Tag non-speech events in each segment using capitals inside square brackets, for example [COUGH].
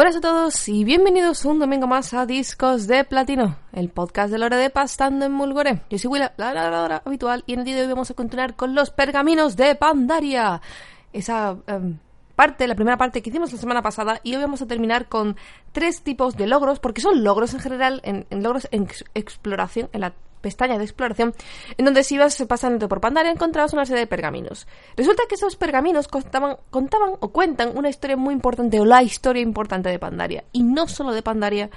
Buenas a todos y bienvenidos un domingo más a Discos de Platino, el podcast de Lore de Pastando en Mulgore. Yo soy Willa, la narradora habitual, y en el día de hoy vamos a continuar con los pergaminos de Pandaria. Esa em, parte, la primera parte que hicimos la semana pasada, y hoy vamos a terminar con tres tipos de logros, porque son logros en general, en, logros en exploración, en la pestaña de exploración, en donde si ibas pasando por Pandaria encontrabas una serie de pergaminos. Resulta que esos pergaminos contaban, contaban o cuentan una historia muy importante o la historia importante de Pandaria. Y no solo de Pandaria,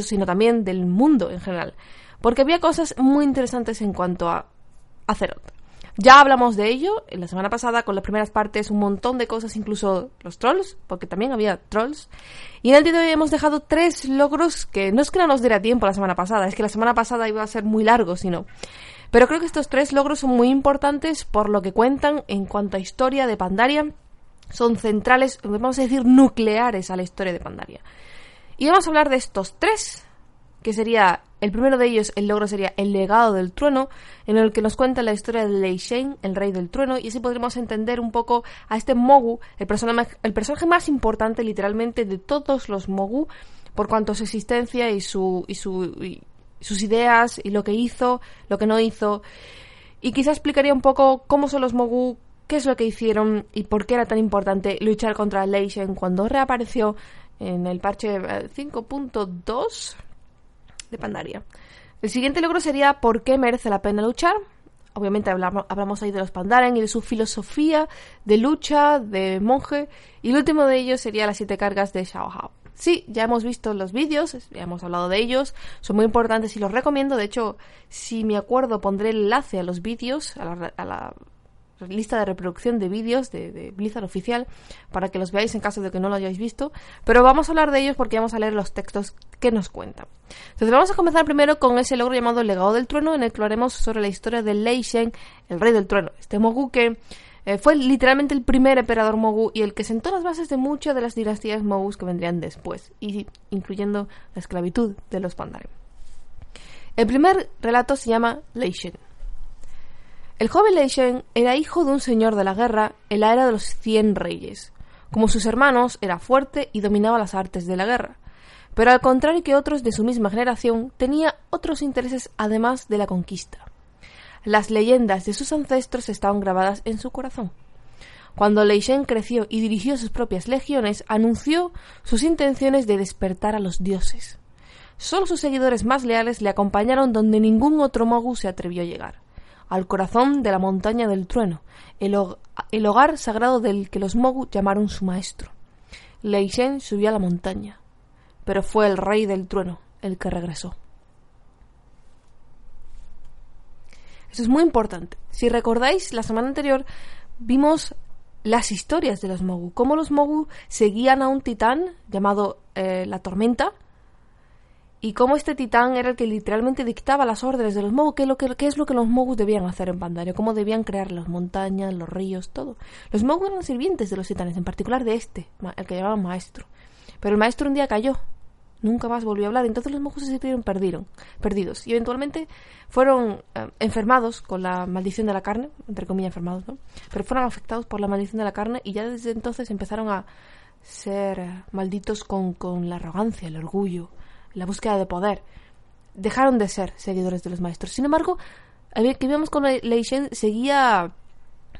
sino también del mundo en general. Porque había cosas muy interesantes en cuanto a Azeroth. Ya hablamos de ello en la semana pasada con las primeras partes, un montón de cosas, incluso los trolls, porque también había trolls. Y en el día de hoy hemos dejado tres logros que no es que no nos diera tiempo la semana pasada, es que la semana pasada iba a ser muy largo, sino. Pero creo que estos tres logros son muy importantes por lo que cuentan en cuanto a historia de Pandaria. Son centrales, vamos a decir, nucleares a la historia de Pandaria. Y vamos a hablar de estos tres que sería el primero de ellos, el logro sería El legado del trueno, en el que nos cuenta la historia de Lei Shen, el rey del trueno, y así podremos entender un poco a este Mogu, el personaje, el personaje más importante literalmente de todos los Mogu, por cuanto a su existencia y, su, y, su, sus ideas y lo que hizo, lo que no hizo. Y quizá explicaría un poco cómo son los Mogu, qué es lo que hicieron y por qué era tan importante luchar contra Lei Shen cuando reapareció en el parche 5.2 eh, de Pandaria. El siguiente logro sería ¿Por qué merece la pena luchar? Obviamente hablamos, hablamos ahí de los Pandaren y de su filosofía de lucha, de monje. Y el último de ellos sería las siete cargas de Shao Hao. Sí, ya hemos visto los vídeos, ya hemos hablado de ellos, son muy importantes y los recomiendo. De hecho, si me acuerdo, pondré el enlace a los vídeos, a la lista de reproducción de vídeos de, Blizzard oficial para que los veáis en caso de que no lo hayáis visto. Pero vamos a hablar de ellos porque vamos a leer los textos que nos cuentan. Entonces vamos a comenzar primero con ese logro llamado Legado del Trueno, en el que hablaremos sobre la historia de Lei Shen, el rey del trueno. Este Mogu que eh, fue literalmente el primer emperador Mogu y el que sentó las bases de muchas de las dinastías Mogus que vendrían después, y incluyendo la esclavitud de los Pandaren. El primer relato se llama Lei Shen. El joven Lei Shen era hijo de un señor de la guerra en la era de los cien reyes. Como sus hermanos, era fuerte y dominaba las artes de la guerra. Pero al contrario que otros de su misma generación, tenía otros intereses además de la conquista. Las leyendas de sus ancestros estaban grabadas en su corazón. Cuando Lei Shen creció y dirigió sus propias legiones, anunció sus intenciones de despertar a los dioses. Solo sus seguidores más leales le acompañaron donde ningún otro Mogu se atrevió a llegar al corazón de la montaña del trueno, el, hogar sagrado del que los Mogu llamaron su maestro. Lei Shen subió a la montaña, pero fue el rey del trueno el que regresó. Eso es muy importante. Si recordáis, la semana anterior vimos las historias de los Mogu, cómo los Mogu seguían a un titán llamado eh, la Tormenta, y cómo este titán era el que literalmente dictaba las órdenes de los Mogu, qué es lo que, los Mogus debían hacer en Pandaria, cómo debían crear las montañas, los ríos, todo. Los Mogu eran sirvientes de los titanes, en particular de este, el que llamaban maestro. Pero el maestro un día cayó, nunca más volvió a hablar, entonces los Mogus se sintieron perdieron, perdidos y eventualmente fueron eh, enfermados con la maldición de la carne, entre comillas enfermados, ¿no? Pero fueron afectados por la maldición de la carne y ya desde entonces empezaron a ser malditos con, con la arrogancia, el orgullo, la búsqueda de poder, dejaron de ser seguidores de los maestros. Sin embargo, que vimos con Lei Shen seguía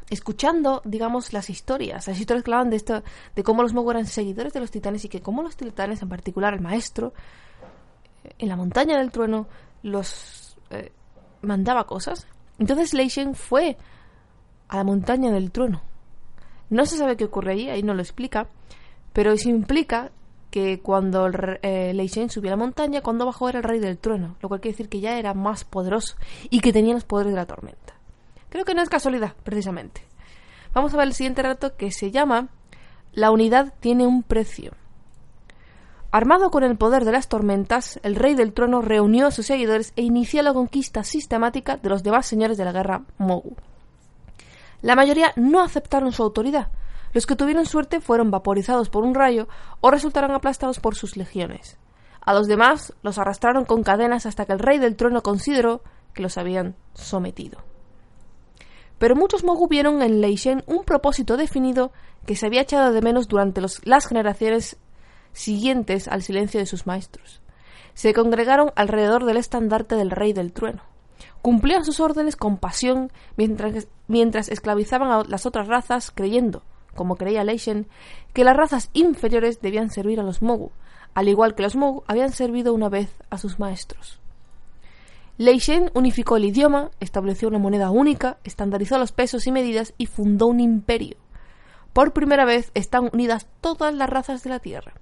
escuchando, digamos, las historias, las historias que hablaban de esto, de cómo los Mogu eran seguidores de los titanes y que cómo los titanes, en particular el maestro, en la montaña del trueno, los eh, mandaba cosas. Entonces Lei Shen fue a la montaña del trueno. No se sabe qué ocurre allí, ahí no lo explica, pero eso implica que cuando eh, Lei Shen subió a la montaña, cuando bajó era el rey del trueno, lo cual quiere decir que ya era más poderoso y que tenía los poderes de la tormenta. Creo que no es casualidad, precisamente. Vamos a ver el siguiente relato que se llama La unidad tiene un precio. Armado con el poder de las tormentas, el rey del trueno reunió a sus seguidores e inició la conquista sistemática de los demás señores de la guerra Mogu. La mayoría no aceptaron su autoridad, los que tuvieron suerte fueron vaporizados por un rayo o resultaron aplastados por sus legiones. A los demás los arrastraron con cadenas hasta que el rey del trueno consideró que los habían sometido. Pero muchos Mogu vieron en Lei Shen un propósito definido que se había echado de menos durante las generaciones siguientes al silencio de sus maestros. Se congregaron alrededor del estandarte del rey del trueno. Cumplían sus órdenes con pasión mientras, mientras esclavizaban a las otras razas, creyendo, como creía Leishen, que las razas inferiores debían servir a los Mogu, al igual que los Mogu habían servido una vez a sus maestros. Leishen unificó el idioma, estableció una moneda única, estandarizó los pesos y medidas y fundó un imperio. Por primera vez están unidas todas las razas de la Tierra.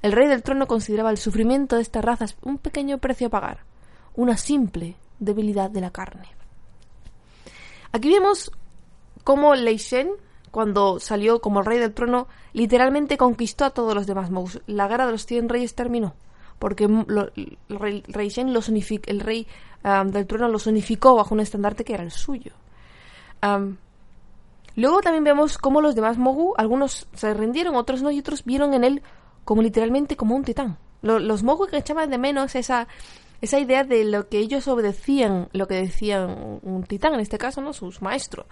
El rey del trono consideraba el sufrimiento de estas razas un pequeño precio a pagar, una simple debilidad de la carne. Aquí vemos cómo Lei Shen, cuando salió como rey del trono, literalmente conquistó a todos los demás Mous. La guerra de los cien reyes terminó, porque el rey, Shen los el rey del trono los unificó bajo un estandarte que era el suyo. luego también vemos cómo los demás Mogu, algunos se rindieron, otros no, y otros vieron en él como literalmente como un titán. Los, Mogu que echaban de menos esa, esa idea de lo que ellos obedecían, lo que decían un titán, en este caso, ¿no? Sus maestros.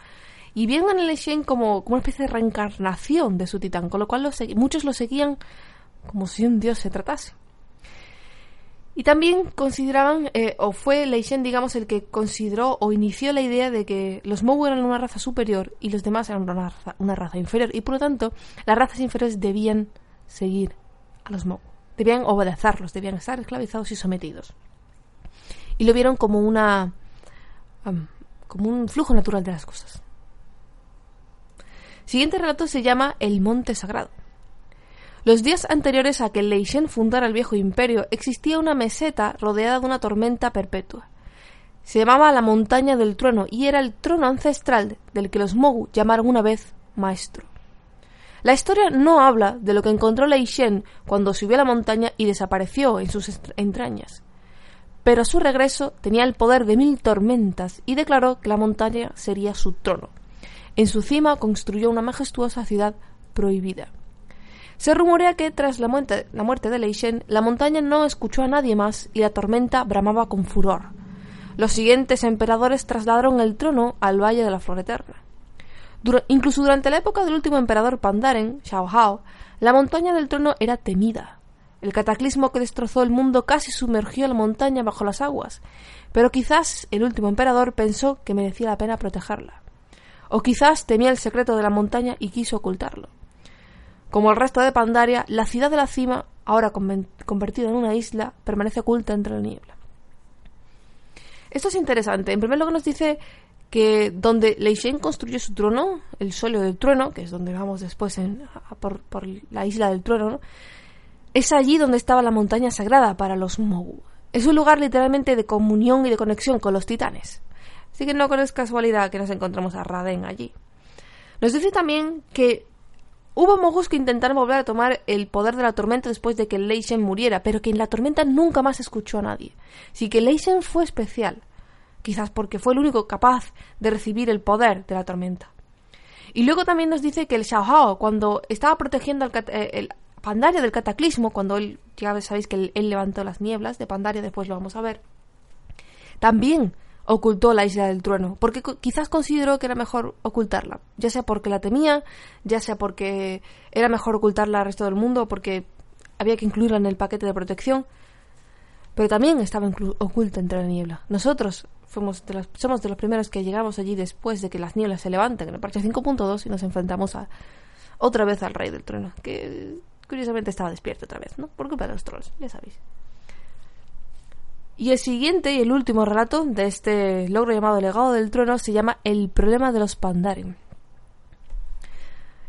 Y vieron en el Shen como, como una especie de reencarnación de su titán, con lo cual muchos lo seguían como si un dios se tratase. Y también consideraban, eh, o fue Lei Shen, digamos, el que consideró o inició la idea de que los Mogu eran una raza superior y los demás eran una raza, una raza inferior. Y por lo tanto, las razas inferiores debían seguir a los Mogu. Debían obedecerlos, debían estar esclavizados y sometidos y lo vieron como una como un flujo natural de las cosas. Siguiente relato se llama El Monte Sagrado. Los días anteriores a que Lei Shen fundara el viejo imperio existía una meseta rodeada de una tormenta perpetua. Se llamaba la Montaña del Trueno y era el trono ancestral del que los Mogu llamaron una vez maestro. La historia no habla de lo que encontró Lei Shen cuando subió a la montaña y desapareció en sus entrañas pero a su regreso tenía el poder de mil tormentas y declaró que la montaña sería su trono. En su cima construyó una majestuosa ciudad prohibida. Se rumorea que tras la muerte, la muerte de Leishen, la montaña no escuchó a nadie más y la tormenta bramaba con furor. Los siguientes emperadores trasladaron el trono al Valle de la Flor Eterna. incluso durante la época del último emperador Pandaren, Xiao Hao, la montaña del trono era temida. El cataclismo que destrozó el mundo casi sumergió la montaña bajo las aguas, pero quizás el último emperador pensó que merecía la pena protegerla. O quizás temía el secreto de la montaña y quiso ocultarlo. Como el resto de Pandaria, la ciudad de la cima, ahora convertida en una isla, permanece oculta entre la niebla. Esto es interesante. En primer lugar nos dice que donde Shen construyó su trono, el suelo del trueno, que es donde vamos después en, por, la isla del trueno, ¿no? Es allí donde estaba la montaña sagrada para los Mogu. Es un lugar literalmente de comunión y de conexión con los titanes. Así que no es casualidad que nos encontramos a Raden allí. Nos dice también que hubo Mogus que intentaron volver a tomar el poder de la tormenta después de que Leishen muriera, pero que en la tormenta nunca más escuchó a nadie. Así que Leishen fue especial, quizás porque fue el único capaz de recibir el poder de la tormenta. Y luego también nos dice que el Xiao cuando estaba protegiendo al, eh, el, Pandaria del cataclismo, cuando él, ya sabéis que él, levantó las nieblas de Pandaria, después lo vamos a ver, también ocultó la isla del trueno, porque quizás consideró que era mejor ocultarla, ya sea porque la temía, ya sea porque era mejor ocultarla al resto del mundo, porque había que incluirla en el paquete de protección, pero también estaba oculta entre la niebla. Nosotros fuimos de los, somos de los primeros que llegamos allí después de que las nieblas se levanten en el parche 5.2 y nos enfrentamos a otra vez al rey del trueno, que curiosamente estaba despierto otra vez, ¿no? Por culpa de los trolls, ya sabéis. Y el siguiente y el último relato de este logro llamado Legado del Trono se llama El problema de los Pandaren.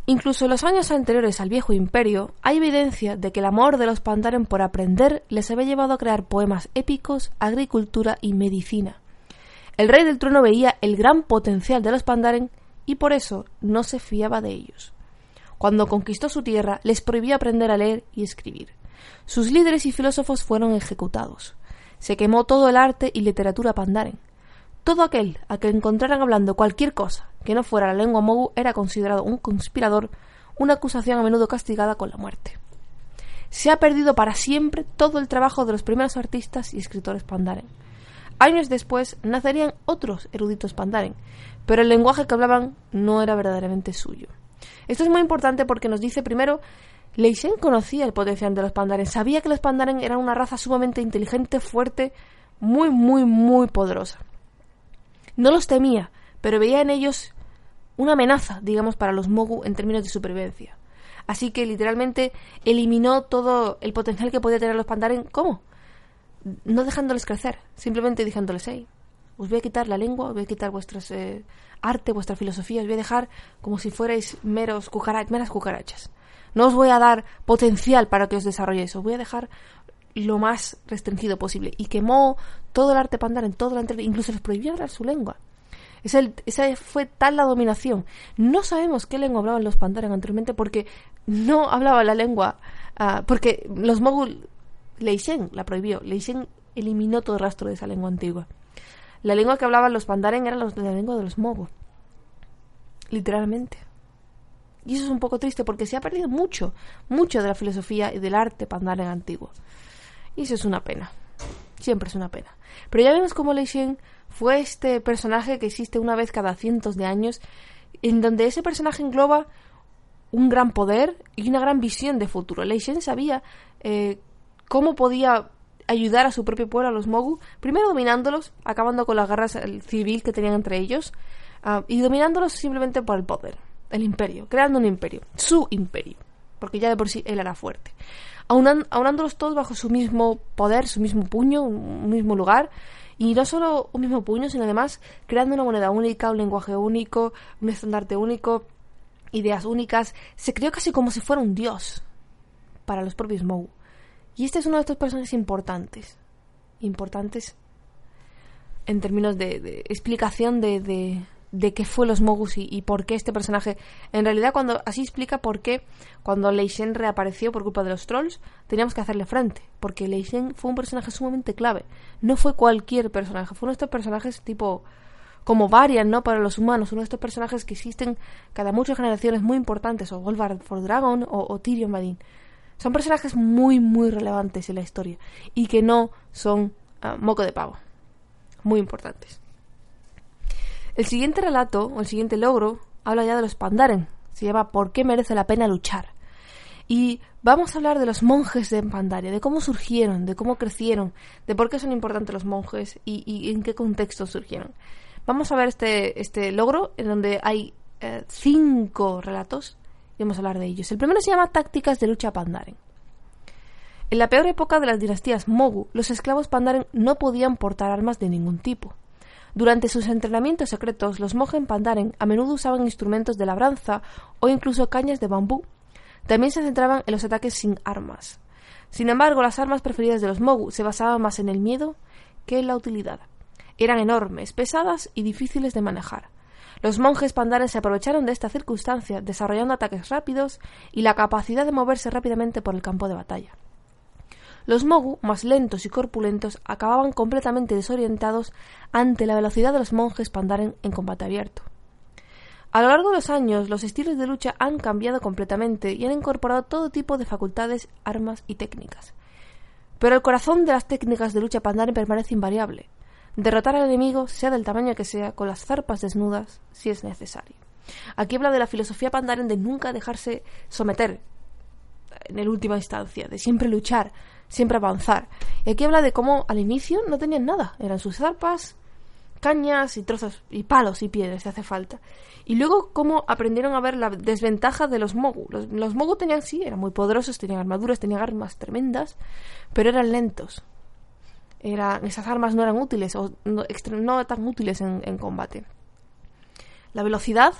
Incluso en los años anteriores al viejo imperio, hay evidencia de que el amor de los Pandaren por aprender les había llevado a crear poemas épicos, agricultura y medicina. El rey del trono veía el gran potencial de los Pandaren y por eso no se fiaba de ellos. Cuando conquistó su tierra, les prohibió aprender a leer y escribir. Sus líderes y filósofos fueron ejecutados. Se quemó todo el arte y literatura pandaren. Todo aquel a que encontraran hablando cualquier cosa que no fuera la lengua mogu era considerado un conspirador, una acusación a menudo castigada con la muerte. Se ha perdido para siempre todo el trabajo de los primeros artistas y escritores pandaren. Años después nacerían otros eruditos pandaren, pero el lenguaje que hablaban no era verdaderamente suyo. Esto es muy importante porque nos dice primero Lei Shen conocía el potencial de los Pandaren, sabía que los Pandaren eran una raza sumamente inteligente, fuerte, muy, muy, muy poderosa. No los temía, pero veía en ellos una amenaza, digamos, para los Mogu en términos de supervivencia. Así que literalmente eliminó todo el potencial que podía tener los Pandaren. ¿Cómo? No dejándoles crecer, simplemente diciéndoles, hey, os voy a quitar la lengua, os voy a quitar vuestras eh, arte, vuestra filosofía, os voy a dejar como si fuerais meros meras cucarachas. No os voy a dar potencial para que os desarrolléis, os voy a dejar lo más restringido posible. Y quemó todo el arte Pandaren, todo el incluso les prohibió hablar su lengua. Esa, fue tal la dominación. No sabemos qué lengua hablaban los Pandaren anteriormente porque no hablaba la lengua. Ah, porque los Mogul. Lei Shen la prohibió. Lei Shen eliminó todo rastro de esa lengua antigua. La lengua que hablaban los Pandaren era la lengua de los Mogul. Literalmente. Y eso es un poco triste porque se ha perdido mucho, mucho de la filosofía y del arte Pandaren antiguo. Y eso es una pena. Siempre es una pena. Pero ya vemos cómo Lei Shen fue este personaje que existe una vez cada cientos de años, en donde ese personaje engloba un gran poder y una gran visión de futuro. Lei Shen sabía eh, cómo podía ayudar a su propio pueblo, a los Mogu, primero dominándolos, acabando con las guerras civil que tenían entre ellos, ah, y dominándolos simplemente por el poder, el imperio, creando un imperio, su imperio, porque ya de por sí él era fuerte. aunándolos todos bajo su mismo poder, su mismo puño, un mismo lugar, y no solo un mismo puño, sino además creando una moneda única, un lenguaje único, un estandarte único, ideas únicas. Se creó casi como si fuera un dios para los propios Mou. Y este es uno de estos personajes importantes. Importantes en términos de, explicación de qué fue los Mogus y, por qué este personaje. En realidad, cuando así explica por qué cuando Lei Shen reapareció por culpa de los trolls, teníamos que hacerle frente. Porque Lei Shen fue un personaje sumamente clave. No fue cualquier personaje, fue uno de estos personajes tipo. como varian, ¿no? Para los humanos, uno de estos personajes que existen cada muchas generaciones muy importantes, o Wolvar for Dragon o, Tyrion Madin. Son personajes muy, muy relevantes en la historia y que no son ah, moco de pavo. Muy importantes. El siguiente relato, o el siguiente logro, habla ya de los Pandaren. Se llama ¿Por qué merece la pena luchar? Y vamos a hablar de los monjes de Pandaria, de cómo surgieron, de cómo crecieron, de por qué son importantes los monjes y, en qué contexto surgieron. Vamos a ver este, este logro en donde hay eh, cinco relatos y vamos a hablar de ellos. El primero se llama Tácticas de lucha Pandaren. En la peor época de las dinastías Mogu, los esclavos Pandaren no podían portar armas de ningún tipo. Durante sus entrenamientos secretos, los Mojen Pandaren a menudo usaban instrumentos de labranza o incluso cañas de bambú. También se centraban en los ataques sin armas. Sin embargo, las armas preferidas de los Mogu se basaban más en el miedo que en la utilidad. Eran enormes, pesadas y difíciles de manejar. Los monjes pandaren se aprovecharon de esta circunstancia, desarrollando ataques rápidos y la capacidad de moverse rápidamente por el campo de batalla. Los Mogu, más lentos y corpulentos, acababan completamente desorientados ante la velocidad de los monjes Pandaren en combate abierto. A lo largo de los años, los estilos de lucha han cambiado completamente y han incorporado todo tipo de facultades, armas y técnicas. Pero el corazón de las técnicas de lucha Pandaren permanece invariable. Derrotar al enemigo, sea del tamaño que sea, con las zarpas desnudas, si es necesario. Aquí habla de la filosofía Pandaren de nunca dejarse someter en última instancia, de siempre luchar, siempre avanzar. Y aquí habla de cómo al inicio no tenían nada, eran sus zarpas, cañas y trozos y palos y piedras si hace falta. Y luego cómo aprendieron a ver la desventaja de los Mogu. Los, Mogu tenían, sí, eran muy poderosos, tenían armaduras, tenían armas tremendas, pero eran lentos. Eran, esas armas no eran útiles o no, no tan útiles en, en combate. La velocidad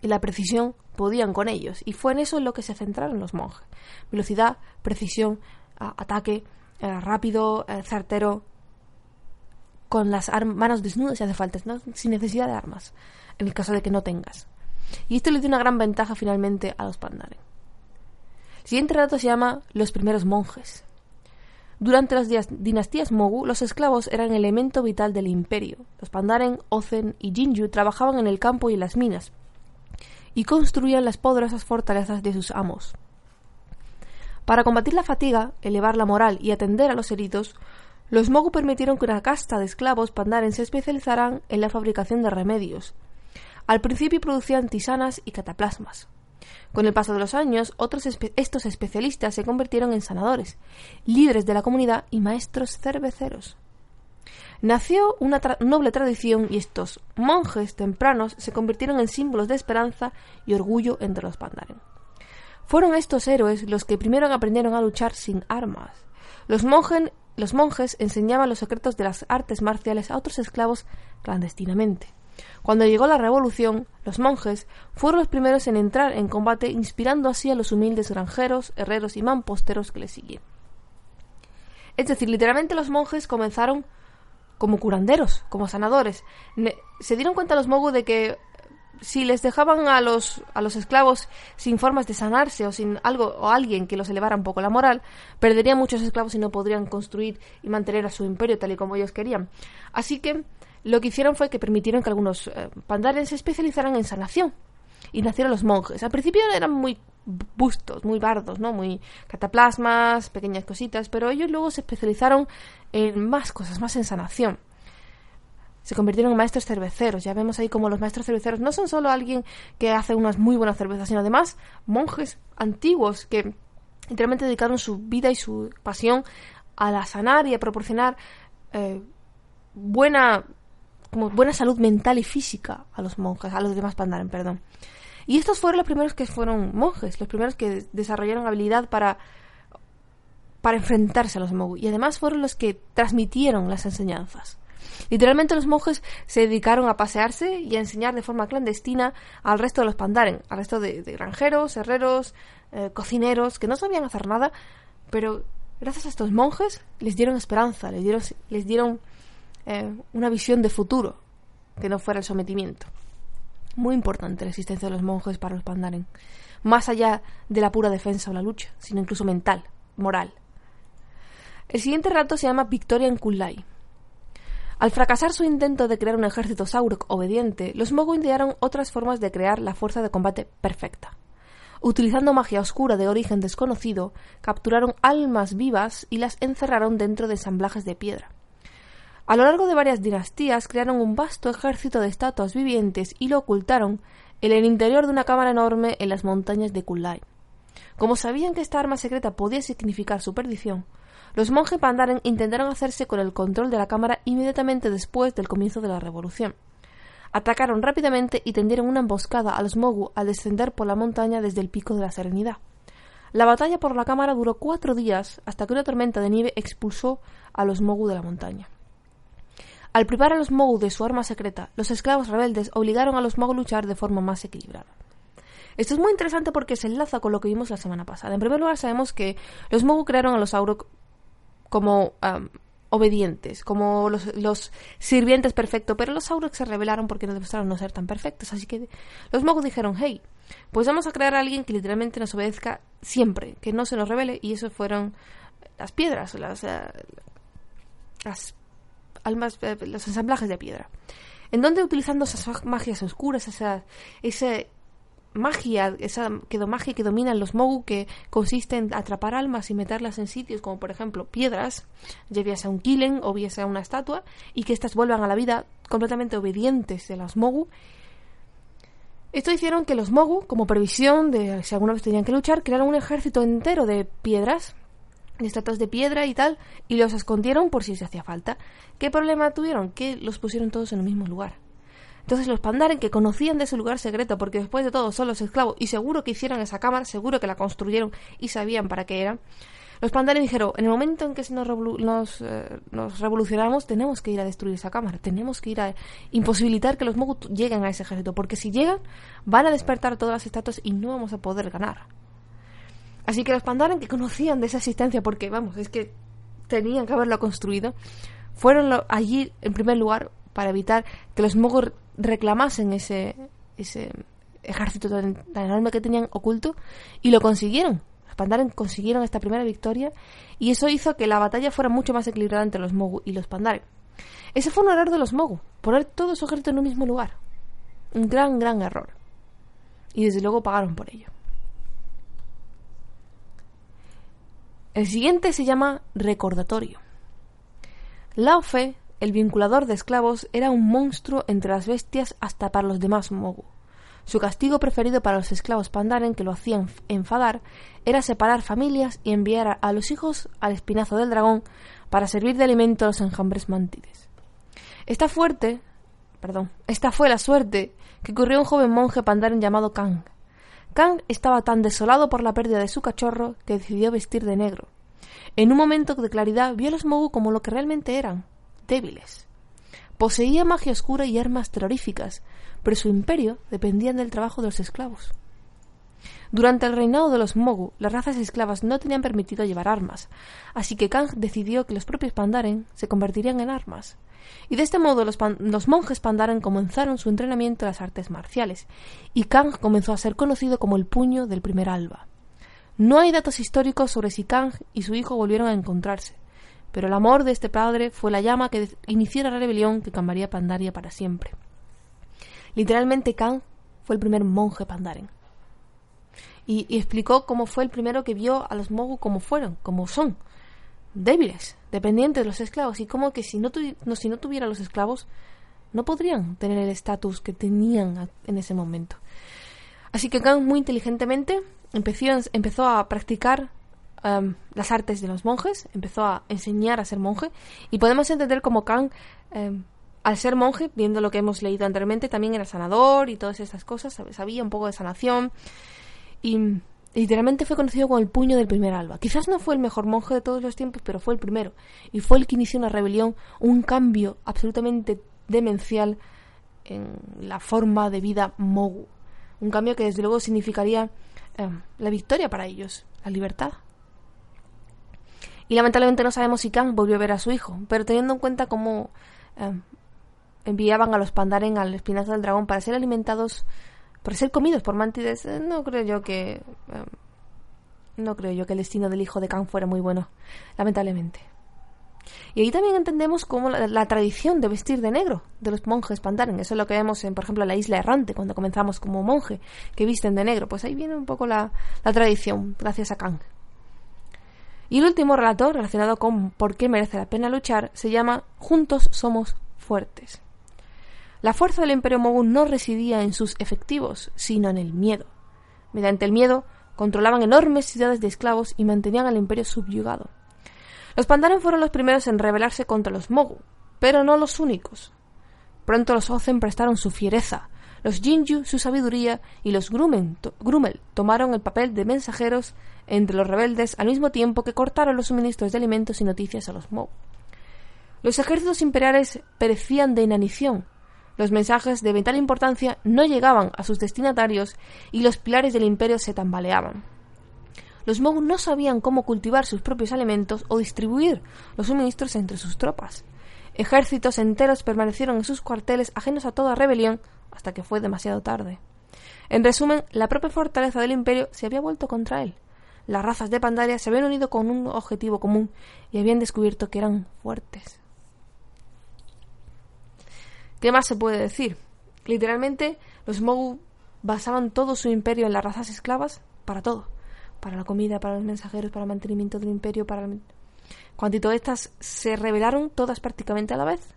y la precisión podían con ellos, y fue en eso en lo que se centraron los monjes. Velocidad, precisión, ataque rápido, certero, con las manos desnudas si hace falta, sin necesidad de armas, en el caso de que no tengas. Y esto le dio una gran ventaja finalmente a los Pandaren. El siguiente relato se llama Los primeros monjes. Durante las dinastías Mogu, los esclavos eran el elemento vital del imperio. Los Pandaren, Ozen y Jinju trabajaban en el campo y en las minas, y construían las poderosas fortalezas de sus amos. Para combatir la fatiga, elevar la moral y atender a los heridos, los Mogu permitieron que una casta de esclavos pandaren se especializaran en la fabricación de remedios. Al principio producían tisanas y cataplasmas. Con el paso de los años, estos especialistas se convirtieron en sanadores, líderes de la comunidad y maestros cerveceros. Nació una noble tradición y estos monjes tempranos se convirtieron en símbolos de esperanza y orgullo entre los Pandaren. Fueron estos héroes los que primero aprendieron a luchar sin armas. Los, monjes enseñaban los secretos de las artes marciales a otros esclavos clandestinamente. Cuando llegó la revolución, los monjes fueron los primeros en entrar en combate, inspirando así a los humildes granjeros, herreros y mamposteros que les siguieron. Es decir, literalmente los monjes comenzaron como curanderos, como sanadores. se dieron cuenta los mogu de que si les dejaban a los, a los esclavos sin formas de sanarse o sin algo o alguien que los elevara un poco la moral, perderían muchos esclavos y no podrían construir y mantener a su imperio tal y como ellos querían. Así que lo que hicieron fue que permitieron que algunos eh, pandares se especializaran en sanación y nacieron los monjes. Al principio eran muy bustos, muy bardos, ¿no? Muy cataplasmas, pequeñas cositas, pero ellos luego se especializaron en más cosas, más en sanación. Se convirtieron en maestros cerveceros. Ya vemos ahí como los maestros cerveceros no son solo alguien que hace unas muy buenas cervezas, sino además monjes antiguos que literalmente dedicaron su vida y su pasión a la sanar y a proporcionar eh, buena como buena salud mental y física a los monjes, a los demás pandaren, perdón. Y estos fueron los primeros que fueron monjes, los primeros que desarrollaron habilidad para, para enfrentarse a los mogu. Y además fueron los que transmitieron las enseñanzas. Literalmente los monjes se dedicaron a pasearse y a enseñar de forma clandestina al resto de los pandaren, al resto de, granjeros, herreros, eh, cocineros, que no sabían hacer nada, pero gracias a estos monjes les dieron esperanza, les dieron, les dieron eh, una visión de futuro, que no fuera el sometimiento. Muy importante la existencia de los monjes para los Pandaren, más allá de la pura defensa o la lucha, sino incluso mental, moral. El siguiente rato se llama Victoria en Kullai. Al fracasar su intento de crear un ejército Saurok obediente, los Mogu idearon otras formas de crear la fuerza de combate perfecta. Utilizando magia oscura de origen desconocido, capturaron almas vivas y las encerraron dentro de ensamblajes de piedra. A lo largo de varias dinastías crearon un vasto ejército de estatuas vivientes y lo ocultaron en el interior de una cámara enorme en las montañas de Kullai. Como sabían que esta arma secreta podía significar su perdición, los monjes Pandaren intentaron hacerse con el control de la cámara inmediatamente después del comienzo de la revolución. Atacaron rápidamente y tendieron una emboscada a los Mogu al descender por la montaña desde el pico de la Serenidad. La batalla por la cámara duró cuatro días hasta que una tormenta de nieve expulsó a los Mogu de la montaña. Al privar a los Mogu de su arma secreta, los esclavos rebeldes obligaron a los Mogu a luchar de forma más equilibrada. Esto es muy interesante porque se enlaza con lo que vimos la semana pasada. En primer lugar, sabemos que los Mogu crearon a los Aurok como obedientes, como los, sirvientes perfectos, pero los Aurok se rebelaron porque no demostraron no ser tan perfectos. Así que los Mogu dijeron, hey, pues vamos a crear a alguien que literalmente nos obedezca siempre, que no se nos revele, y eso fueron las piedras, las, eh, las almas, eh, los ensamblajes de piedra. En donde utilizando esas magias oscuras, esa, esa magia, esa magia que dominan los Mogu, que consiste en atrapar almas y meterlas en sitios como por ejemplo piedras, ya bien sea un kilen o bien sea una estatua, y que éstas vuelvan a la vida completamente obedientes de los Mogu. Esto hicieron que los Mogu, como previsión de si alguna vez tenían que luchar, crearon un ejército entero de piedras estatuas de piedra y tal, y los escondieron por si se hacía falta. ¿Qué problema tuvieron? Que los pusieron todos en el mismo lugar. Entonces los pandaren que conocían de ese lugar secreto, porque después de todo son los esclavos, y seguro que hicieron esa cámara, seguro que la construyeron y sabían para qué era, los pandaren dijeron, en el momento en que nos, nos, eh, nos, revolucionamos, tenemos que ir a destruir esa cámara, tenemos que ir a imposibilitar que los Mogu lleguen a ese ejército, porque si llegan, van a despertar todas las estatuas y no vamos a poder ganar. Así que los Pandaren, que conocían de esa existencia, porque vamos, es que tenían que haberlo construido, fueron allí en primer lugar para evitar que los mogos reclamasen ese, ese ejército tan, enorme que tenían oculto y lo consiguieron. Los Pandaren consiguieron esta primera victoria y eso hizo que la batalla fuera mucho más equilibrada entre los Mogu y los Pandaren. Ese fue un error de los Mogu, poner todo su ejército en un mismo lugar. Un gran, gran error. Y desde luego pagaron por ello. El siguiente se llama recordatorio. Lao Fe, el vinculador de esclavos, era un monstruo entre las bestias hasta para los demás Mogu. Su castigo preferido para los esclavos pandaren que lo hacían enfadar era separar familias y enviar a los hijos al espinazo del dragón para servir de alimento a los enjambres mantides. Esta fuerte, perdón, esta fue la suerte que ocurrió a un joven monje pandaren llamado Kang. Kang estaba tan desolado por la pérdida de su cachorro que decidió vestir de negro. En un momento de claridad vio a los Mogu como lo que realmente eran, débiles. Poseía magia oscura y armas terroríficas, pero su imperio dependía del trabajo de los esclavos. Durante el reinado de los Mogu, las razas esclavas no tenían permitido llevar armas, así que Kang decidió que los propios Pandaren se convertirían en armas. Y de este modo los, los, monjes Pandaren comenzaron su entrenamiento en las artes marciales, y Kang comenzó a ser conocido como el puño del primer alba. No hay datos históricos sobre si Kang y su hijo volvieron a encontrarse, pero el amor de este padre fue la llama que inició la rebelión que cambiaría Pandaria para siempre. Literalmente Kang fue el primer monje pandaren. Y, explicó cómo fue el primero que vio a los Mogu como fueron, como son, débiles, dependientes de los esclavos, y cómo que si no, tuviera los esclavos, no podrían tener el estatus que tenían en ese momento. Así que Kang muy inteligentemente empezó a practicar um, las artes de los monjes, empezó a enseñar a ser monje, y podemos entender como Kang um, al ser monje, viendo lo que hemos leído anteriormente, también era sanador y todas estas cosas, sabía un poco de sanación y literalmente fue conocido como el puño del primer alba. Quizás no fue el mejor monje de todos los tiempos, pero fue el primero y fue el que inició una rebelión, un cambio absolutamente demencial en la forma de vida Mogu. Un cambio que desde luego significaría eh, la victoria para ellos, la libertad. Y lamentablemente no sabemos si Kang volvió a ver a su hijo, pero teniendo en cuenta cómo eh, enviaban a los pandaren al espinazo del dragón para ser alimentados, para ser comidos por mantides, eh, no creo yo que... Eh, no creo yo que el destino del hijo de Khan fuera muy bueno, lamentablemente. Y ahí también entendemos cómo la, tradición de vestir de negro de los monjes pandaren. Eso es lo que vemos en, por ejemplo, la isla errante, cuando comenzamos como monje, que visten de negro. Pues ahí viene un poco la, la tradición, gracias a Khan. Y el último relato, relacionado con por qué merece la pena luchar, se llama Juntos somos fuertes. La fuerza del imperio mogul no residía en sus efectivos, sino en el miedo. Mediante el miedo, controlaban enormes ciudades de esclavos y mantenían al imperio subyugado. Los Pandaren fueron los primeros en rebelarse contra los Mogu, pero no los únicos. Pronto los Ozen prestaron su fiereza, los Jinju su sabiduría y los Grumel tomaron el papel de mensajeros entre los rebeldes al mismo tiempo que cortaron los suministros de alimentos y noticias a los Mogu. Los ejércitos imperiales perecían de inanición, los mensajes de vital importancia no llegaban a sus destinatarios y los pilares del imperio se tambaleaban. Los Mogu no sabían cómo cultivar sus propios alimentos o distribuir los suministros entre sus tropas. Ejércitos enteros permanecieron en sus cuarteles ajenos a toda rebelión hasta que fue demasiado tarde. En resumen, la propia fortaleza del imperio se había vuelto contra él. Las razas de Pandaria se habían unido con un objetivo común y habían descubierto que eran fuertes. ¿Qué más se puede decir? Literalmente, los Mogu basaban todo su imperio en las razas esclavas para todo. Para la comida, para los mensajeros, para el mantenimiento del imperio, para... Cuando todas estas se rebelaron, todas prácticamente a la vez,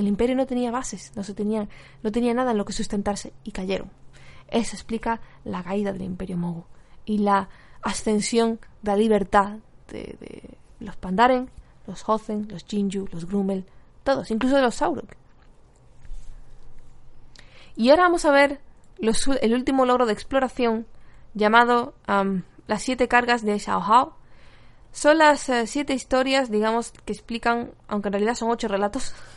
el imperio no tenía bases, no, se tenía, no tenía nada en lo que sustentarse y cayeron. Eso explica la caída del imperio Mogu y la ascensión de la libertad de, los Pandaren, los Hozen, los Jinju, los Grumel, todos, incluso de los Saurok. Y ahora vamos a ver el último logro de exploración llamado Las siete cargas de Xiao Hao. Son las eh, siete historias, digamos, que explican, aunque en realidad son ocho relatos, [LAUGHS]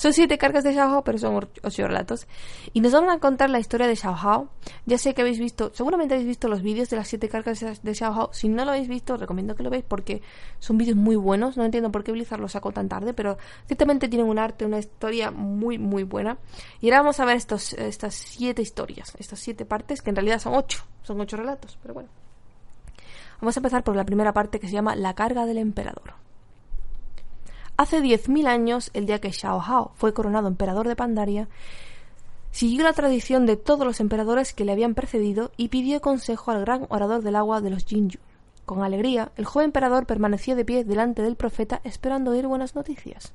son siete cargas de Xiao pero son ocho relatos. Y nos van a contar la historia de Xiao Ya sé que habéis visto, seguramente habéis visto los vídeos de las siete cargas de Xiao Si no lo habéis visto, os recomiendo que lo veáis porque son vídeos muy buenos. No entiendo por qué Blizzard los sacó tan tarde, pero ciertamente tienen un arte, una historia muy, muy buena. Y ahora vamos a ver estos, estas siete historias, estas siete partes, que en realidad son ocho, son ocho relatos, pero bueno. Vamos a empezar por la primera parte que se llama La carga del emperador. Hace 10.000 años, el día que Xiao Hao fue coronado emperador de Pandaria, siguió la tradición de todos los emperadores que le habían precedido y pidió consejo al gran orador del agua de los Jinju. Con alegría, el joven emperador permaneció de pie delante del profeta esperando oír buenas noticias.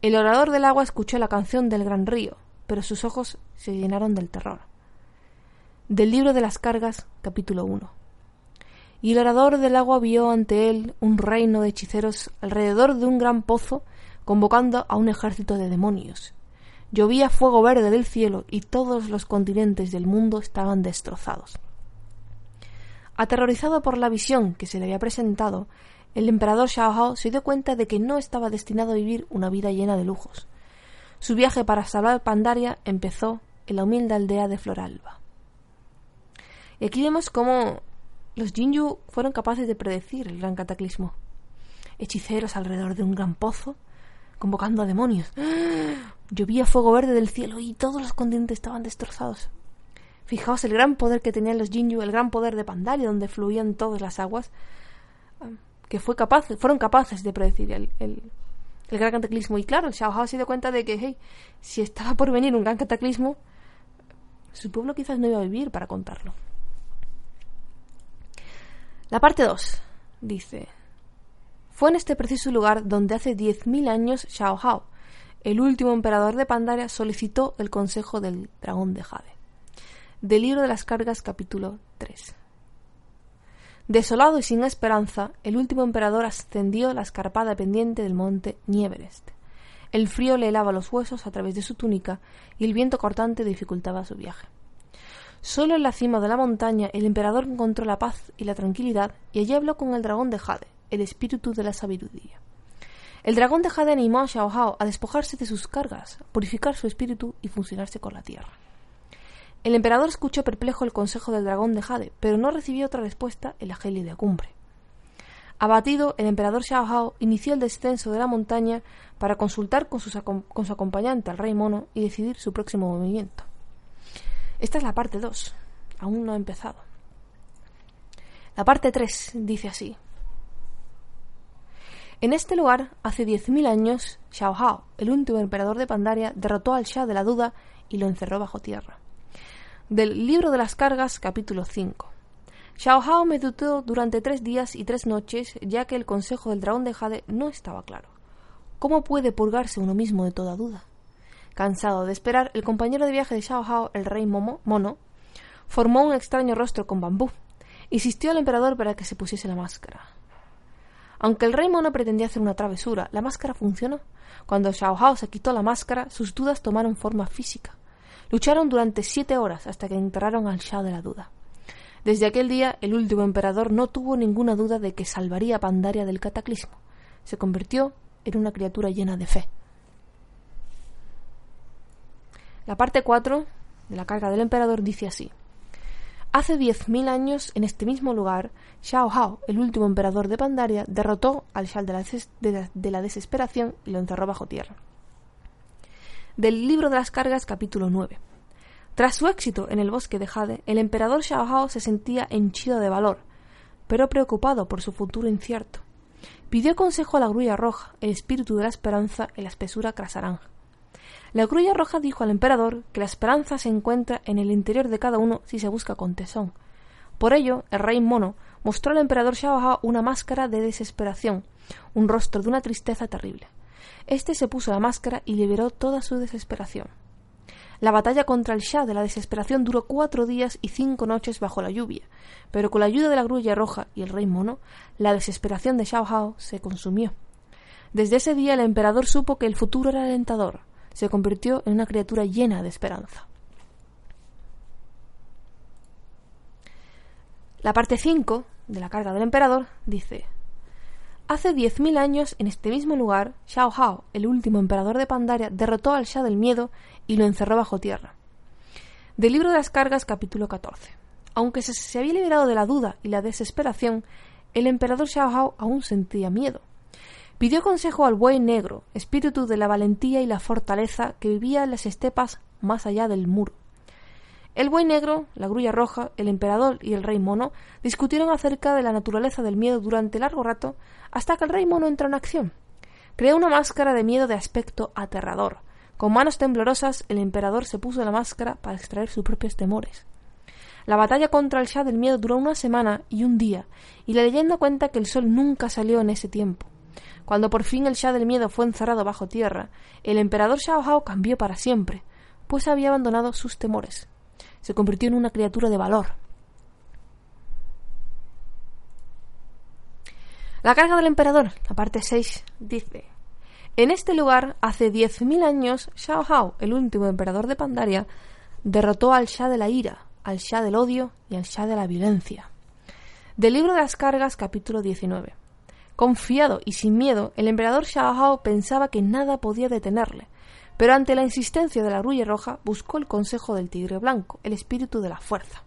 El orador del agua escuchó la canción del gran río, pero sus ojos se llenaron del terror. Del libro de las cargas, capítulo 1. Y el orador del agua vio ante él un reino de hechiceros alrededor de un gran pozo, convocando a un ejército de demonios. Llovía fuego verde del cielo y todos los continentes del mundo estaban destrozados. Aterrorizado por la visión que se le había presentado, el emperador Xiao se dio cuenta de que no estaba destinado a vivir una vida llena de lujos. Su viaje para salvar Pandaria empezó en la humilde aldea de Floralba. Y aquí vemos cómo los Jinju fueron capaces de predecir el gran cataclismo. Hechiceros alrededor de un gran pozo, convocando a demonios. [GASPS] Llovía fuego verde del cielo y todos los continentes estaban destrozados. Fijaos el gran poder que tenían los Jinju, el gran poder de Pandaria, donde fluían todas las aguas, que fue capaz, fueron capaces de predecir el, el, gran cataclismo. Y claro, Xiao Hao se dio cuenta de que, hey, si estaba por venir un gran cataclismo, su pueblo quizás no iba a vivir para contarlo. La parte 2 dice: Fue en este preciso lugar donde hace 10.000 años Xiao Hao, el último emperador de Pandaria, solicitó el consejo del dragón de Jade. Del libro de las cargas, capítulo 3. Desolado y sin esperanza, el último emperador ascendió la escarpada pendiente del monte Nieverest. El frío le helaba los huesos a través de su túnica y el viento cortante dificultaba su viaje. Solo en la cima de la montaña el emperador encontró la paz y la tranquilidad y allí habló con el dragón de Jade, el espíritu de la sabiduría. El dragón de Jade animó a Xiao Hao a despojarse de sus cargas, purificar su espíritu y fusionarse con la tierra. El emperador escuchó perplejo el consejo del dragón de Jade, pero no recibió otra respuesta en la gélida cumbre. Abatido, el emperador Xiao Hao inició el descenso de la montaña para consultar con, con su acompañante, al rey mono, y decidir su próximo movimiento. Esta es la parte 2. Aún no ha empezado. La parte 3 dice así. En este lugar, hace 10.000 años, Xiao Hao, el último emperador de Pandaria, derrotó al Shah de la Duda y lo encerró bajo tierra. Del Libro de las Cargas, capítulo 5. Xiao Hao meditó durante tres días y tres noches, ya que el consejo del dragón de Jade no estaba claro. ¿Cómo puede purgarse uno mismo de toda duda? Cansado de esperar, el compañero de viaje de Xiao Hao, el rey Momo, Mono, formó un extraño rostro con bambú. Insistió al emperador para que se pusiese la máscara. Aunque el rey mono pretendía hacer una travesura, la máscara funcionó. Cuando Xiao Hao se quitó la máscara, sus dudas tomaron forma física. Lucharon durante siete horas hasta que enterraron al Shao de la duda. Desde aquel día, el último emperador no tuvo ninguna duda de que salvaría a Pandaria del cataclismo. Se convirtió en una criatura llena de fe. La parte 4 de la carga del emperador dice así. Hace diez mil años, en este mismo lugar, Xiao Hao, el último emperador de Pandaria, derrotó al Shal de la, de la desesperación y lo encerró bajo tierra. Del libro de las cargas, capítulo 9. Tras su éxito en el bosque de Jade, el emperador Xiao Hao se sentía henchido de valor, pero preocupado por su futuro incierto. Pidió consejo a la grulla roja, el espíritu de la esperanza en la espesura crasaranja. La grulla roja dijo al emperador que la esperanza se encuentra en el interior de cada uno si se busca con tesón. Por ello, el rey mono mostró al emperador Xiao una máscara de desesperación, un rostro de una tristeza terrible. Este se puso la máscara y liberó toda su desesperación. La batalla contra el Shah de la desesperación duró cuatro días y cinco noches bajo la lluvia, pero con la ayuda de la grulla roja y el rey mono, la desesperación de Xiao Hao se consumió. Desde ese día el emperador supo que el futuro era alentador, se convirtió en una criatura llena de esperanza. La parte 5 de la carga del emperador dice Hace 10.000 años, en este mismo lugar, Xiao Hao, el último emperador de Pandaria, derrotó al Shah del Miedo y lo encerró bajo tierra. Del libro de las cargas, capítulo 14. Aunque se, había liberado de la duda y la desesperación, el emperador Xiao Hao aún sentía miedo. Pidió consejo al buey negro, espíritu de la valentía y la fortaleza que vivía en las estepas más allá del muro. El buey negro, la grulla roja, el emperador y el rey mono discutieron acerca de la naturaleza del miedo durante largo rato hasta que el rey mono entró en acción. Creó una máscara de miedo de aspecto aterrador. Con manos temblorosas, el emperador se puso la máscara para extraer sus propios temores. La batalla contra el Shah del miedo duró una semana y un día, y la leyenda cuenta que el sol nunca salió en ese tiempo. Cuando por fin el Shah del Miedo fue encerrado bajo tierra, el emperador Xiao Hao cambió para siempre. pues había abandonado sus temores. Se convirtió en una criatura de valor. La carga del emperador, la parte 6, dice: En este lugar, hace 10.000 años, Xiao Hao, el último emperador de Pandaria, derrotó al Shah de la ira, al Shah del odio y al Shah de la violencia. Del libro de las cargas, capítulo 19. Confiado y sin miedo, el emperador Xiao Hao pensaba que nada podía detenerle, pero ante la insistencia de la rulla roja buscó el consejo del tigre blanco, el espíritu de la fuerza.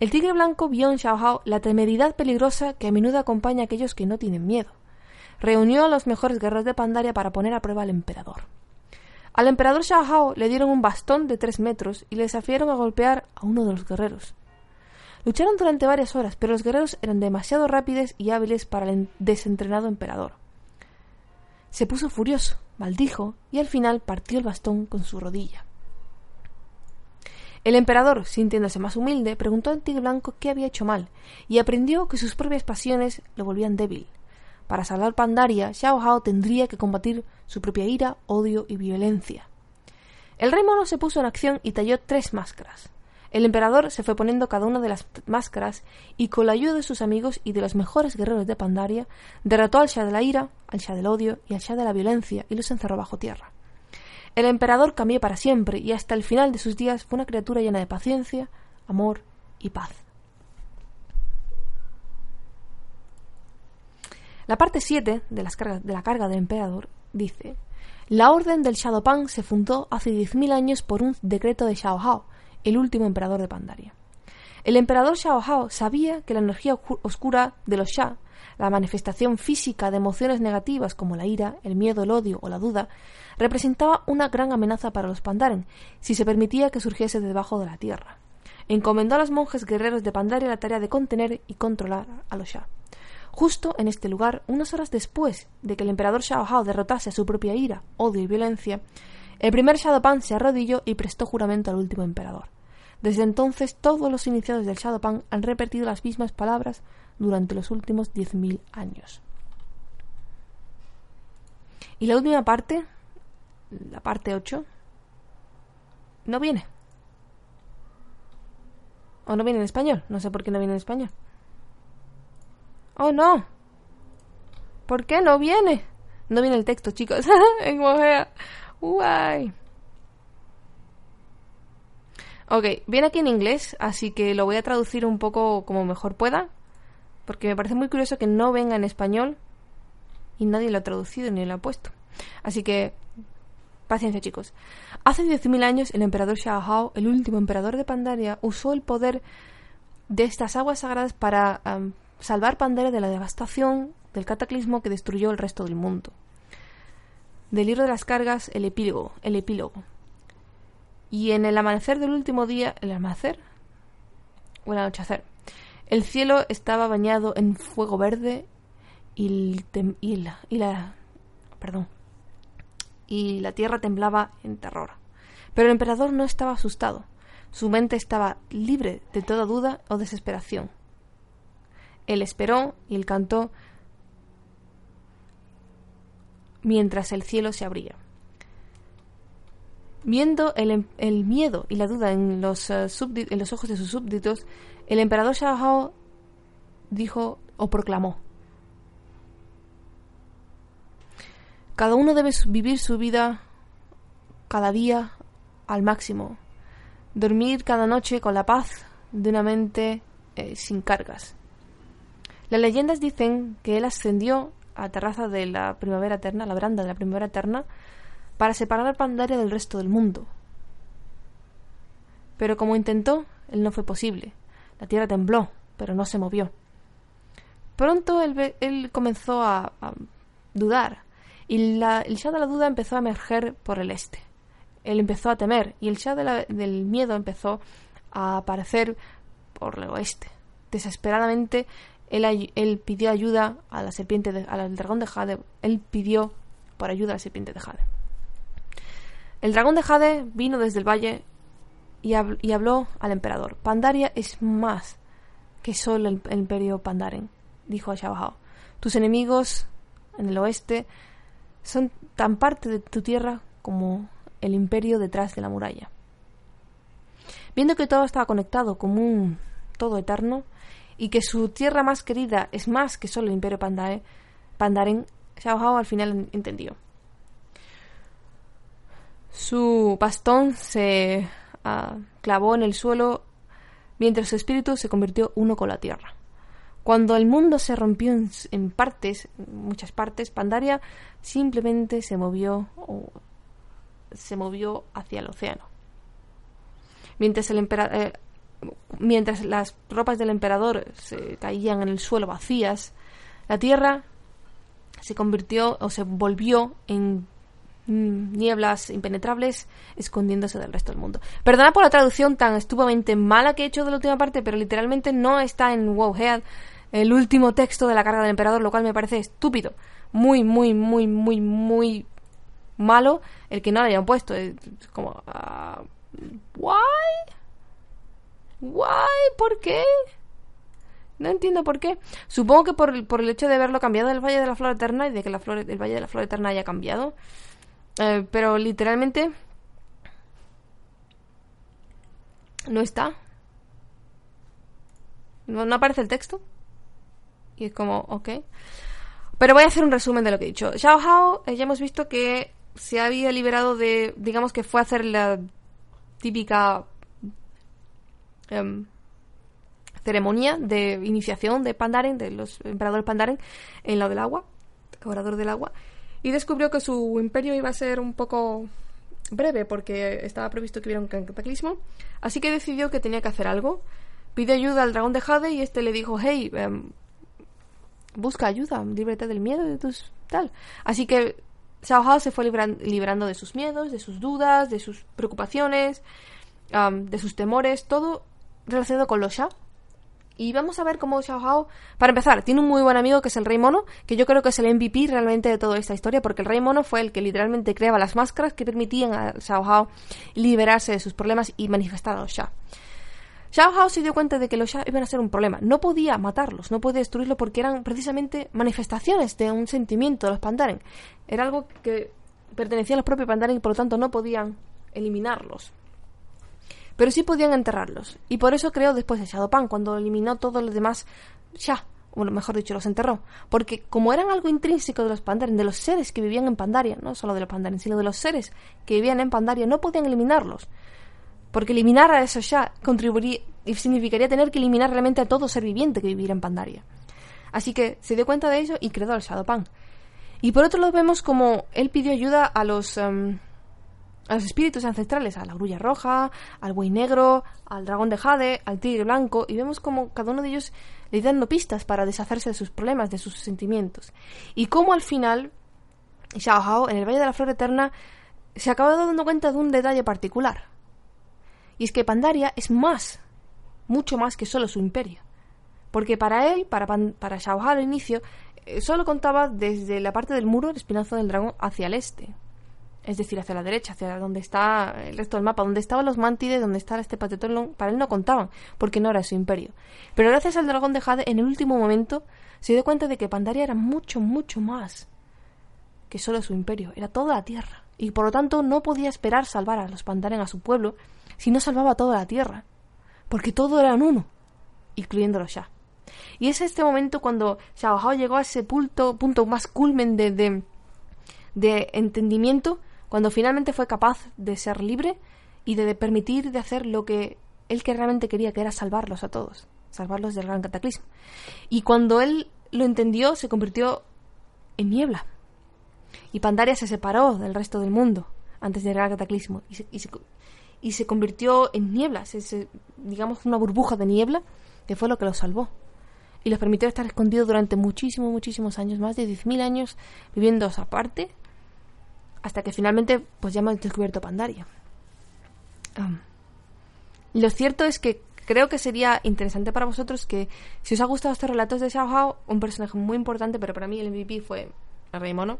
El tigre blanco vio en Xiao Hao la temeridad peligrosa que a menudo acompaña a aquellos que no tienen miedo. Reunió a los mejores guerreros de Pandaria para poner a prueba al emperador. Al emperador Xiao Hao le dieron un bastón de tres metros y le desafiaron a golpear a uno de los guerreros. Lucharon durante varias horas, pero los guerreros eran demasiado rápidos y hábiles para el desentrenado emperador. Se puso furioso, maldijo y al final partió el bastón con su rodilla. El emperador, sintiéndose más humilde, preguntó al tigre blanco qué había hecho mal y aprendió que sus propias pasiones lo volvían débil. Para salvar Pandaria, Xiao Hao tendría que combatir su propia ira, odio y violencia. El rey mono se puso en acción y talló tres máscaras. El emperador se fue poniendo cada una de las máscaras y con la ayuda de sus amigos y de los mejores guerreros de Pandaria, derrotó al Shah de la ira, al Shah del odio y al Shah de la violencia y los encerró bajo tierra. El emperador cambió para siempre y hasta el final de sus días fue una criatura llena de paciencia, amor y paz. La parte 7 de, de la carga del emperador dice: La orden del Shadowpan se fundó hace 10.000 años por un decreto de Xiao Hao, el último emperador de Pandaria. El emperador Xiao Hao sabía que la energía oscura de los Sha, la manifestación física de emociones negativas como la ira, el miedo, el odio o la duda, representaba una gran amenaza para los Pandaren si se permitía que surgiese debajo de la tierra. Encomendó a los monjes guerreros de Pandaria la tarea de contener y controlar a los Sha. Justo en este lugar, unas horas después de que el emperador Xiao Hao derrotase a su propia ira, odio y violencia, el primer Shadowpan se arrodilló y prestó juramento al último emperador. Desde entonces, todos los iniciados del Shadowpan han repetido las mismas palabras durante los últimos 10.000 años. Y la última parte, la parte 8, no viene. O no viene en español. No sé por qué no viene en español. Oh, no. ¿Por qué no viene? No viene el texto, chicos. [LAUGHS] Guay. Ok, viene aquí en inglés, así que lo voy a traducir un poco como mejor pueda, porque me parece muy curioso que no venga en español y nadie lo ha traducido ni lo ha puesto. Así que, paciencia chicos. Hace 10.000 años el emperador Xiao el último emperador de Pandaria, usó el poder de estas aguas sagradas para salvar Pandaria de la devastación del cataclismo que destruyó el resto del mundo. Del libro de las cargas, el epílogo, el epílogo. Y en el amanecer del último día, el amanecer o el anochecer, el cielo estaba bañado en fuego verde y, y, la, y la perdón y la tierra temblaba en terror. Pero el emperador no estaba asustado. Su mente estaba libre de toda duda o desesperación. Él esperó y él cantó mientras el cielo se abría. Viendo el, em, miedo y la duda en los, eh, en los, ojos de sus súbditos, el emperador Xiao dijo o proclamó: Cada uno debe vivir su vida cada día al máximo, dormir cada noche con la paz de una mente eh, sin cargas. Las leyendas dicen que él ascendió a terraza de la primavera eterna, la veranda de la primavera eterna, para separar Pandaria del resto del mundo. Pero como intentó, él no fue posible. La tierra tembló, pero no se movió. Pronto él, él comenzó a, dudar, y la, el Shah de la duda empezó a emerger por el este. Él empezó a temer, y el Shah del miedo empezó a aparecer por el oeste. Desesperadamente él, pidió ayuda a la serpiente, de, al dragón de Jade. Él pidió por ayuda a la serpiente de Jade. El dragón de Jade vino desde el valle y, habló al emperador. Pandaria es más que solo el, imperio Pandaren, dijo a Xiao Tus enemigos en el oeste son tan parte de tu tierra como el imperio detrás de la muralla. Viendo que todo estaba conectado como un todo eterno y que su tierra más querida es más que solo el imperio Pandaren, Pandaren Xiao Hao al final entendió. Su bastón se ah, clavó en el suelo mientras su espíritu se convirtió uno con la tierra. Cuando el mundo se rompió en, partes, muchas partes, Pandaria simplemente se movió se movió hacia el océano. Mientras, el eh, mientras las ropas del emperador se caían en el suelo vacías, la tierra se convirtió o se volvió en nieblas impenetrables escondiéndose del resto del mundo. Perdona por la traducción tan estupidamente mala que he hecho de la última parte, pero literalmente no está en Wowhead el último texto de la carga del emperador, lo cual me parece estúpido. Muy, muy, muy, muy, muy malo el que no lo hayan puesto. Es como... Uh, ¿Why? ¿Why? ¿Por qué? No entiendo por qué. Supongo que por, por el hecho de haberlo cambiado del Valle de la Flor Eterna y de que la flor, el Valle de la Flor Eterna haya cambiado. Eh, pero literalmente no está. No, aparece el texto. Y es como, ok. Pero voy a hacer un resumen de lo que he dicho. Xiao Hao, eh, ya hemos visto que se había liberado de, digamos que fue a hacer la típica em, ceremonia de iniciación de Pandaren, de los emperadores Pandaren, en lo del agua, del agua y descubrió que su imperio iba a ser un poco breve porque estaba previsto que hubiera un cataclismo, así que decidió que tenía que hacer algo. Pidió ayuda al dragón de Jade y este le dijo, hey, em, busca ayuda, líbrate del miedo de tus tal. Así que Xiao Hao se fue librando de sus miedos, de sus dudas, de sus preocupaciones, de sus temores, todo relacionado con los Sha, y vamos a ver cómo Xiao Hao, para empezar, tiene un muy buen amigo que es el Rey Mono, que yo creo que es el MVP realmente de toda esta historia, porque el Rey Mono fue el que literalmente creaba las máscaras que permitían a Xiao Hao liberarse de sus problemas y manifestar a los Sha. Xiao Hao se dio cuenta de que los Sha iban a ser un problema. No podía matarlos, no podía destruirlos porque eran precisamente manifestaciones de un sentimiento de los Pandaren. Era algo que pertenecía a los propios Pandaren y por lo tanto no podían eliminarlos pero sí podían enterrarlos. Y por eso creó después el Shadowpan, cuando eliminó todos los demás ya, o mejor dicho, los enterró. Porque como eran algo intrínseco de los Pandaren, de los seres que vivían en Pandaria, no solo de los Pandaren, sino de los seres que vivían en Pandaria, no podían eliminarlos. Porque eliminar a esos ya contribuiría, y significaría tener que eliminar realmente a todo ser viviente que viviera en Pandaria. Así que se dio cuenta de ello y creó el Shadowpan. Y por otro lado vemos como él pidió ayuda a los... Em, a los espíritus ancestrales, a la grulla roja, al buey negro, al dragón de Jade, al tigre blanco, y vemos como cada uno de ellos le dando pistas para deshacerse de sus problemas, de sus sentimientos. Y cómo al final, Xiao Hao, en el Valle de la Flor Eterna, se acaba dando cuenta de un detalle particular. Y es que Pandaria es más, mucho más que solo su imperio. Porque para él, para, para Xiao Hao al inicio, eh, solo contaba desde la parte del muro del espinazo del dragón hacia el este es decir, hacia la derecha, hacia donde está el resto del mapa, donde estaban los mantides, donde está este patetón, para él no contaban, porque no era su imperio. Pero gracias al dragón de Jade, en el último momento, se dio cuenta de que Pandaria era mucho, mucho más que solo su imperio, era toda la tierra, y por lo tanto no podía esperar salvar a los Pandaren a su pueblo si no salvaba toda la tierra, porque todo era uno, incluyéndolo ya. Y es este momento cuando Xiao llegó a ese punto, punto más culmen de, de, de entendimiento cuando finalmente fue capaz de ser libre y de permitir de hacer lo que él que realmente quería, que era salvarlos a todos, salvarlos del gran cataclismo. Y cuando él lo entendió, se convirtió en niebla. Y Pandaria se separó del resto del mundo antes del gran cataclismo y se, y se, convirtió en niebla, digamos una burbuja de niebla, que fue lo que los salvó. Y les permitió estar escondidos durante muchísimos, muchísimos años, más de 10.000 años, viviendo aparte, hasta que finalmente pues ya hemos descubierto Pandaria. lo cierto es que creo que sería interesante para vosotros que si os ha gustado estos relatos de Xiao un personaje muy importante, pero para mí el MVP fue el Rey Mono,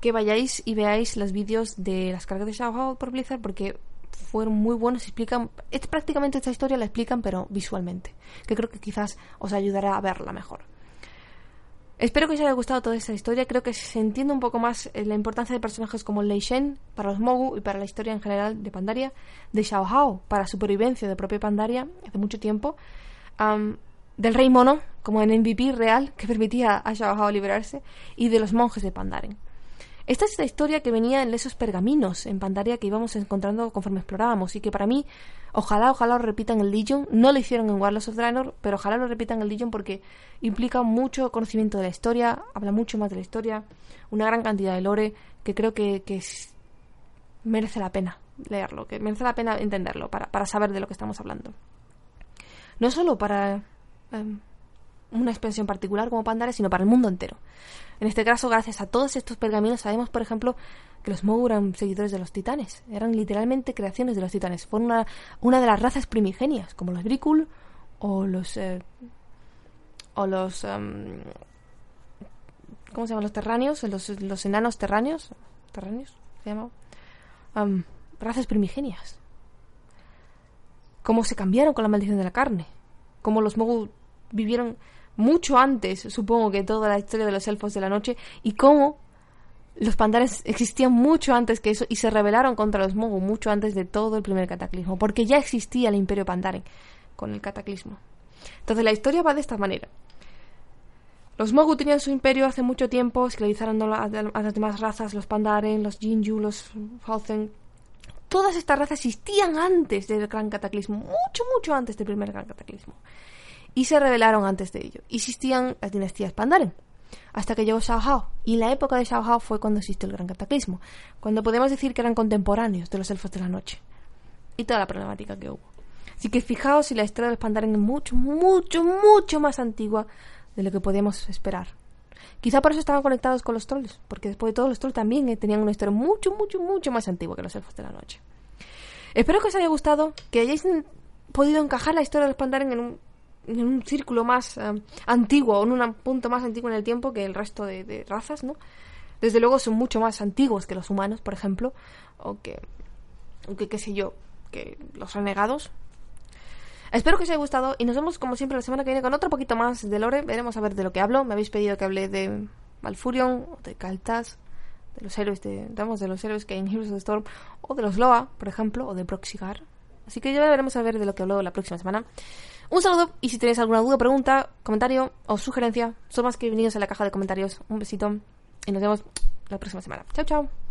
que vayáis y veáis los vídeos de las cargas de Xiao por Blizzard porque fueron muy buenos, explican, es prácticamente esta historia la explican pero visualmente, que creo que quizás os ayudará a verla mejor. Espero que os haya gustado toda esta historia. Creo que se entiende un poco más eh, la importancia de personajes como Lei Shen para los Mogu y para la historia en general de Pandaria, de Xiao Hao para supervivencia de propia Pandaria hace mucho tiempo, del Rey Mono como en MVP real que permitía a Xiao Hao liberarse y de los monjes de Pandaren. Esta es la historia que venía en esos pergaminos en Pandaria que íbamos encontrando conforme explorábamos y que para mí, ojalá, ojalá lo repitan en Legion. No lo hicieron en Warlords of Draenor, pero ojalá lo repitan en Legion porque implica mucho conocimiento de la historia, habla mucho más de la historia, una gran cantidad de lore que creo que, merece la pena leerlo, que merece la pena entenderlo para, para saber de lo que estamos hablando. No solo para em, una expansión particular como Pandaria, sino para el mundo entero. En este caso, gracias a todos estos pergaminos, sabemos, por ejemplo, que los Mogu eran seguidores de los titanes. Eran literalmente creaciones de los titanes. Fueron una, una de las razas primigenias, como los Bricul o los. Eh, o los. Em, ¿Cómo se llaman? Los terráneos, los, los enanos terráneos. ¿Terráneos? ¿Se llama? Em, razas primigenias. Cómo se cambiaron con la maldición de la carne. Cómo los Mogu vivieron mucho antes, supongo que toda la historia de los elfos de la noche, y cómo los pandares existían mucho antes que eso y se rebelaron contra los Mogu mucho antes de todo el primer cataclismo, porque ya existía el imperio pandaren con el cataclismo. Entonces la historia va de esta manera. Los Mogu tenían su imperio hace mucho tiempo, esclavizaron a las demás razas, los Pandaren, los Jinju, los Falzen. Todas estas razas existían antes del gran cataclismo, mucho, mucho antes del primer gran cataclismo y se rebelaron antes de ello. Existían las dinastías Pandaren, hasta que llegó Xiao Hao. Y la época de Xiao Hao fue cuando existió el gran cataclismo, cuando podemos decir que eran contemporáneos de los elfos de la noche. Y toda la problemática que hubo. Así que fijaos si la historia de los Pandaren es mucho, mucho, mucho más antigua de lo que podíamos esperar. Quizá por eso estaban conectados con los trolls, porque después de todo los trolls también eh, tenían una historia mucho, mucho, mucho más antigua que los elfos de la noche. Espero que os haya gustado, que hayáis podido encajar la historia de los Pandaren en un en un círculo más eh, antiguo, en un punto más antiguo en el tiempo que el resto de, razas, ¿no? Desde luego son mucho más antiguos que los humanos, por ejemplo, o que, o qué sé yo, que los renegados. Espero que os haya gustado y nos vemos como siempre la semana que viene con otro poquito más de lore. Veremos a ver de lo que hablo. Me habéis pedido que hable de Malfurion, de Kaltas, de los héroes de, de los héroes que hay en Heroes of the Storm, o de los Loa, por ejemplo, o de Proxigar. Así que ya veremos a ver de lo que hablo la próxima semana. Un saludo y si tenéis alguna duda, pregunta, comentario o sugerencia, son más que bienvenidos a la caja de comentarios. Un besito y nos vemos la próxima semana. Chao, chao.